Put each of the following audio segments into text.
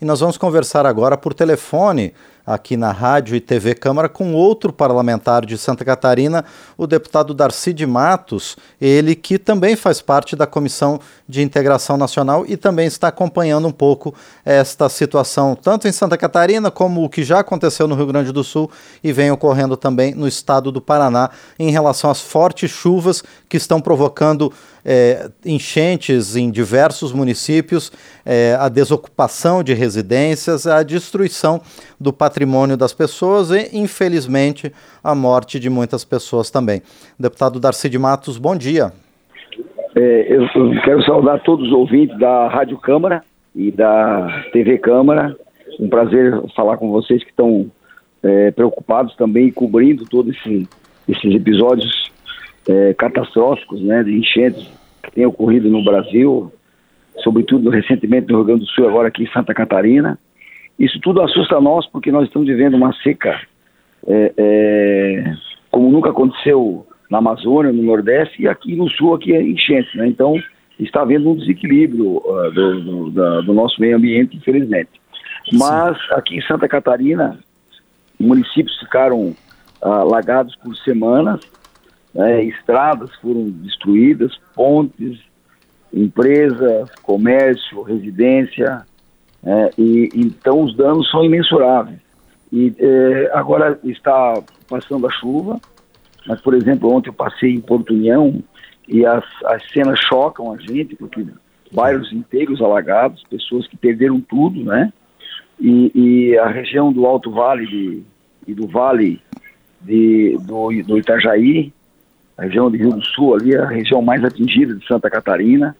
E nós vamos conversar agora por telefone, aqui na Rádio e TV Câmara, com outro parlamentar de Santa Catarina, o deputado Darcy de Matos, ele que também faz parte da Comissão de Integração Nacional e também está acompanhando um pouco esta situação, tanto em Santa Catarina como o que já aconteceu no Rio Grande do Sul e vem ocorrendo também no estado do Paraná, em relação às fortes chuvas que estão provocando é, enchentes em diversos municípios, é, a desocupação de residências, a destruição do patrimônio das pessoas e, infelizmente, a morte de muitas pessoas também. Deputado Darcy de Matos, bom dia. É, eu, eu, quero saudar todos os ouvintes da Rádio Câmara e da TV Câmara. Um prazer falar com vocês que estão é, preocupados também cobrindo todos esse, esses episódios é, catastróficos, né, de enchentes que têm ocorrido no Brasil, sobretudo recentemente no Rio Grande do Sul, agora aqui em Santa Catarina. Isso tudo assusta nós porque nós estamos vivendo uma seca é, é, como nunca aconteceu na Amazônia, no Nordeste e aqui no Sul, aqui é enchente, né? Então está havendo um desequilíbrio uh, do, do, da, do, nosso meio ambiente, infelizmente. Mas Sim. aqui em Santa Catarina, municípios ficaram uh, lagados por semanas né, estradas foram destruídas, pontes, empresas, comércio, residência, é, e então os danos são imensuráveis. E é, agora está passando a chuva, mas por exemplo ontem eu passei em Porto União e as, as cenas chocam a gente porque bairros inteiros alagados, pessoas que perderam tudo, né? E, e a região do Alto Vale de, e do Vale de, do, do Itajaí a região do Rio do Sul, ali é a região mais atingida de Santa Catarina.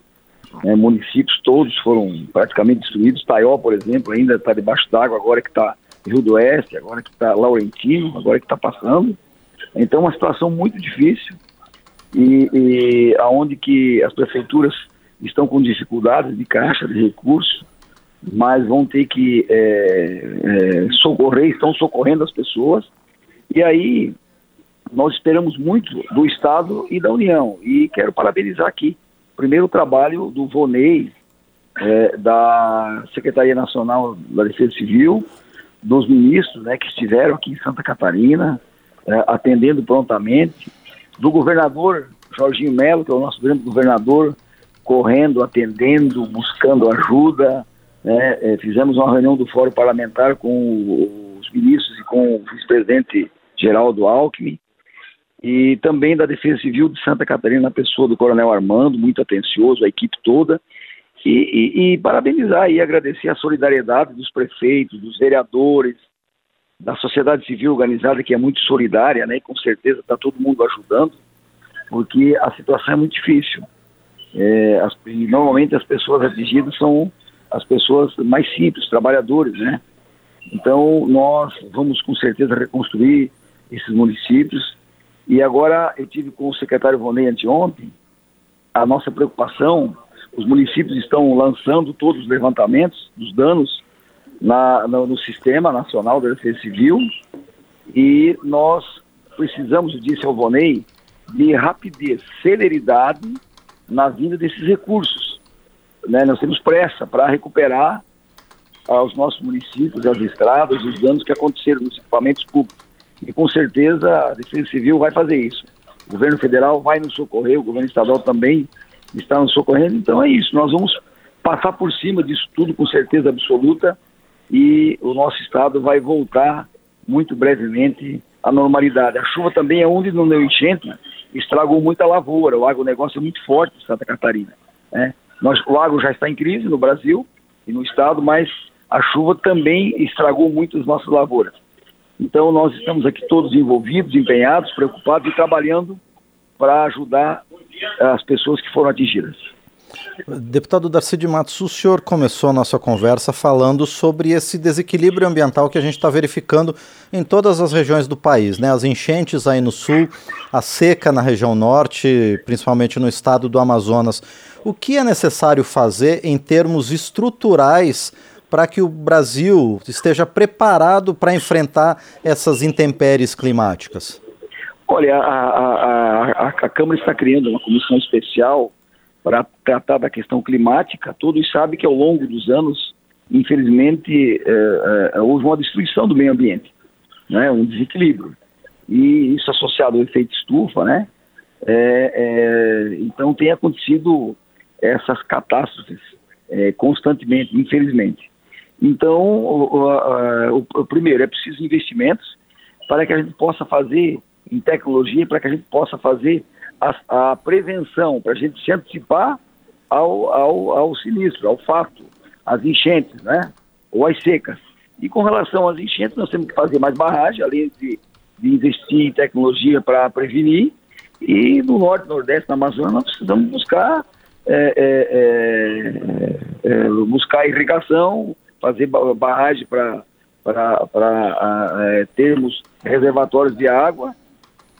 Né, municípios todos foram praticamente destruídos. Taió, por exemplo, ainda está debaixo d'água, agora que está Rio do Oeste, agora que está Laurentino, agora que está passando. Então, uma situação muito difícil e, e aonde que as prefeituras estão com dificuldades de caixa de recursos, mas vão ter que é, é, socorrer, estão socorrendo as pessoas. E aí nós esperamos muito do Estado e da União. E quero parabenizar aqui, primeiro trabalho do Vonei, é, da Secretaria Nacional da Defesa Civil, dos ministros né, que estiveram aqui em Santa Catarina, é, atendendo prontamente, do governador Jorginho Melo, que é o nosso grande governador, correndo, atendendo, buscando ajuda. Né, é, fizemos uma reunião do Fórum Parlamentar com os ministros e com o vice-presidente Geraldo Alckmin e também da Defesa Civil de Santa Catarina, na pessoa do Coronel Armando, muito atencioso, a equipe toda, e, e, e parabenizar e agradecer a solidariedade dos prefeitos, dos vereadores, da sociedade civil organizada, que é muito solidária, né, e com certeza está todo mundo ajudando, porque a situação é muito difícil. É, as, normalmente as pessoas atingidas são as pessoas mais simples, trabalhadores, né? Então nós vamos com certeza reconstruir esses municípios e agora eu tive com o secretário Vonei anteontem, a nossa preocupação, os municípios estão lançando todos os levantamentos dos danos na, no, no Sistema Nacional da Defesa Civil e nós precisamos, disse ao Vonei, de rapidez, celeridade na vinda desses recursos. Né? Nós temos pressa para recuperar aos nossos municípios, as estradas, os danos que aconteceram nos equipamentos públicos. E com certeza a Defesa Civil vai fazer isso. O governo federal vai nos socorrer, o governo estadual também está nos socorrendo. Então é isso, nós vamos passar por cima disso tudo com certeza absoluta e o nosso estado vai voltar muito brevemente à normalidade. A chuva também é onde não deu enchente, estragou muita lavoura. O agronegócio é muito forte em Santa Catarina. Né? Nós, o agro já está em crise no Brasil e no estado, mas a chuva também estragou muito as nossas lavouras. Então, nós estamos aqui todos envolvidos, empenhados, preocupados e trabalhando para ajudar as pessoas que foram atingidas. Deputado Darcy de Matos, o senhor começou a nossa conversa falando sobre esse desequilíbrio ambiental que a gente está verificando em todas as regiões do país, né? As enchentes aí no sul, a seca na região norte, principalmente no estado do Amazonas. O que é necessário fazer em termos estruturais para que o Brasil esteja preparado para enfrentar essas intempéries climáticas? Olha, a, a, a, a Câmara está criando uma comissão especial para tratar da questão climática. Todos sabem que ao longo dos anos infelizmente, é, é, houve uma destruição do meio ambiente, né, um desequilíbrio. E isso associado ao efeito estufa, né? É, é, então tem acontecido essas catástrofes é, constantemente, infelizmente. Então, o, o, o, primeiro, é preciso investimentos para que a gente possa fazer em tecnologia, para que a gente possa fazer a, a prevenção, para a gente se antecipar ao, ao, ao sinistro, ao fato, às enchentes, né? Ou às secas. E com relação às enchentes, nós temos que fazer mais barragem, além de, de investir em tecnologia para prevenir. E no norte, nordeste, na Amazônia, nós precisamos buscar é, é, é, buscar irrigação, fazer barragem para é, termos reservatórios de água,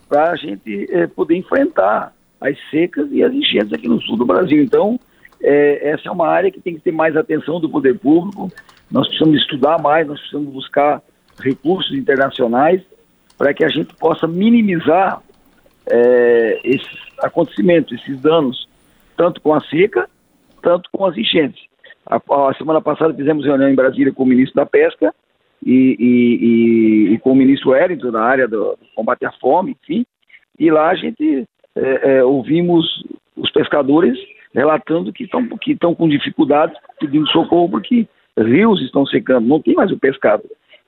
para a gente é, poder enfrentar as secas e as enchentes aqui no sul do Brasil. Então, é, essa é uma área que tem que ter mais atenção do poder público. Nós precisamos estudar mais, nós precisamos buscar recursos internacionais para que a gente possa minimizar é, esses acontecimentos, esses danos, tanto com a seca, tanto com as enchentes. A, a semana passada fizemos reunião em Brasília com o ministro da Pesca e, e, e, e com o ministro Wellington na área do combate à fome, enfim, e lá a gente é, é, ouvimos os pescadores relatando que estão que com dificuldades, pedindo socorro porque rios estão secando, não tem mais o pescado.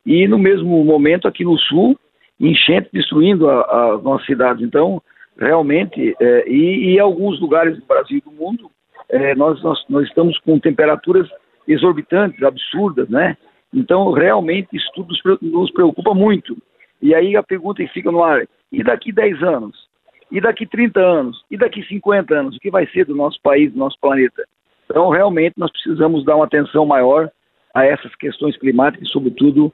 E no mesmo momento aqui no sul, enchente destruindo as nossas cidades. Então, realmente, é, e, e alguns lugares do Brasil e do mundo, é, nós, nós, nós estamos com temperaturas exorbitantes, absurdas, né? Então, realmente, isso tudo nos preocupa muito. E aí a pergunta que fica no ar, e daqui 10 anos? E daqui 30 anos? E daqui 50 anos? O que vai ser do nosso país, do nosso planeta? Então, realmente, nós precisamos dar uma atenção maior a essas questões climáticas e, sobretudo,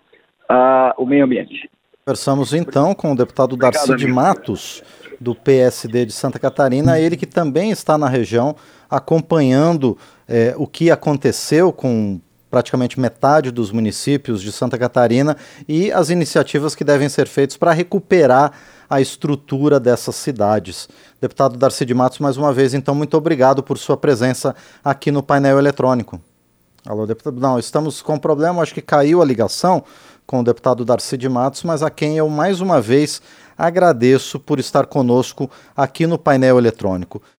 ao meio ambiente. Conversamos então com o deputado Darcy de Matos, do PSD de Santa Catarina, ele que também está na região acompanhando é, o que aconteceu com praticamente metade dos municípios de Santa Catarina e as iniciativas que devem ser feitas para recuperar a estrutura dessas cidades. Deputado Darcy de Matos, mais uma vez, então, muito obrigado por sua presença aqui no painel eletrônico. Alô, deputado. Não, estamos com um problema, acho que caiu a ligação com o deputado Darcy de Matos, mas a quem eu mais uma vez agradeço por estar conosco aqui no painel eletrônico.